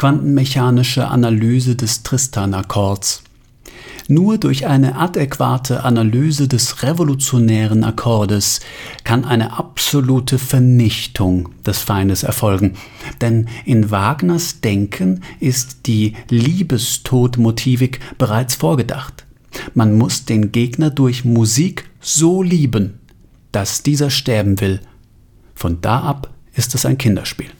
quantenmechanische Analyse des Tristan-Akkords. Nur durch eine adäquate Analyse des revolutionären Akkordes kann eine absolute Vernichtung des Feindes erfolgen. Denn in Wagners Denken ist die Liebestodmotivik bereits vorgedacht. Man muss den Gegner durch Musik so lieben, dass dieser sterben will. Von da ab ist es ein Kinderspiel.